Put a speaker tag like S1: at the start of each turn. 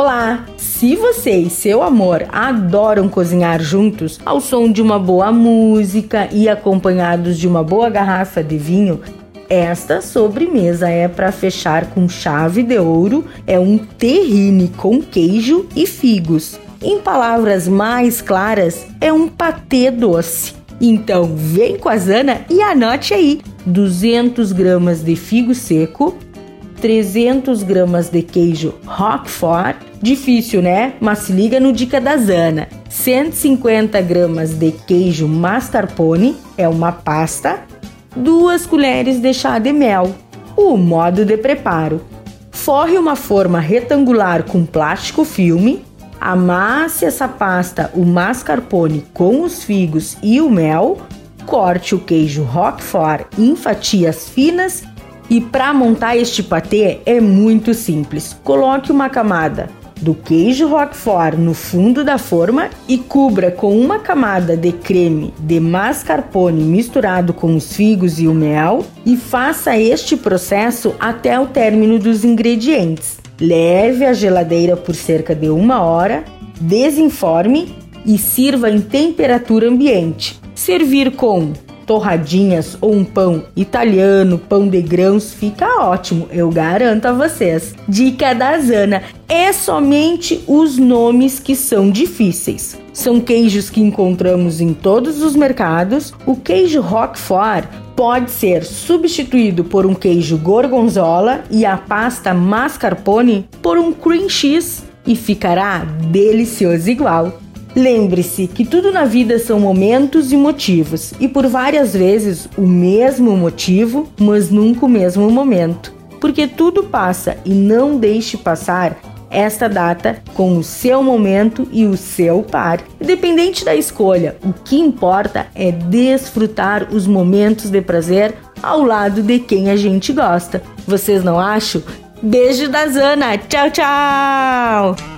S1: Olá! Se você e seu amor adoram cozinhar juntos ao som de uma boa música e acompanhados de uma boa garrafa de vinho, esta sobremesa é para fechar com chave de ouro, é um terrine com queijo e figos. Em palavras mais claras, é um patê doce. Então, vem com a Zana e anote aí: 200 gramas de figo seco, 300 gramas de queijo Roquefort, difícil né? Mas se liga no dica da Zana. 150 gramas de queijo mascarpone, é uma pasta, 2 colheres de chá de mel. O modo de preparo: forre uma forma retangular com plástico filme, amasse essa pasta, o mascarpone com os figos e o mel, corte o queijo Roquefort em fatias finas e para montar este patê é muito simples. Coloque uma camada do queijo Roquefort no fundo da forma e cubra com uma camada de creme de mascarpone misturado com os figos e o mel e faça este processo até o término dos ingredientes. Leve à geladeira por cerca de uma hora, desenforme e sirva em temperatura ambiente. Servir com torradinhas ou um pão italiano, pão de grãos, fica ótimo, eu garanto a vocês. Dica da Zana: é somente os nomes que são difíceis. São queijos que encontramos em todos os mercados. O queijo Roquefort pode ser substituído por um queijo gorgonzola e a pasta mascarpone por um cream cheese e ficará delicioso igual. Lembre-se que tudo na vida são momentos e motivos, e por várias vezes o mesmo motivo, mas nunca o mesmo momento. Porque tudo passa e não deixe passar esta data com o seu momento e o seu par. Independente da escolha, o que importa é desfrutar os momentos de prazer ao lado de quem a gente gosta. Vocês não acham? Beijo da Zana. Tchau, tchau!